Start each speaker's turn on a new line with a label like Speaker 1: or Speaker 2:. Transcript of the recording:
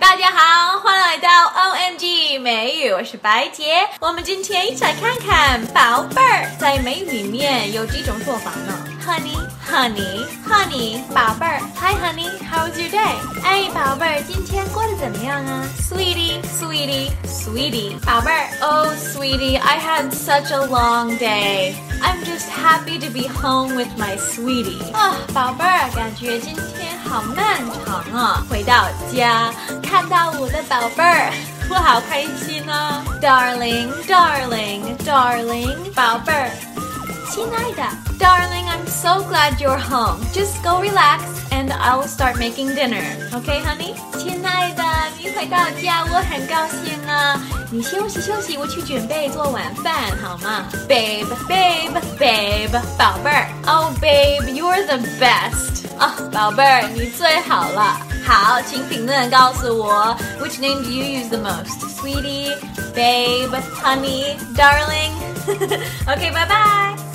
Speaker 1: 大家好，欢迎来到 OMG 美语，我是白洁。我们今天一起来看看宝贝儿在美语里面有几种说法呢？Honey, honey, honey，宝贝儿。Hi, honey, how's your day？哎，宝贝儿，今天过得怎么样啊？Sweetie, sweetie, sweetie，宝贝儿。Oh, sweetie, I had such a long day. I'm just happy to be home with my sweetie. 啊，宝贝儿，感觉今天好漫长啊。回到家，看到我的宝贝儿，我好开心啊。Darling, darling, darling，宝贝儿，亲爱的，Darling, I'm so glad you're home. Just go relax and I'll start making dinner. Okay, honey? 亲爱的，你回到家，我很高兴啊。你休息休息，我去准备做晚饭好吗？Babe, babe, babe，宝贝儿。Oh, babe, you're the best. 啊，宝贝儿，你最好了。好，请评论告诉我，Which name do you use the most? Sweetie, babe, honey, darling. okay, bye bye.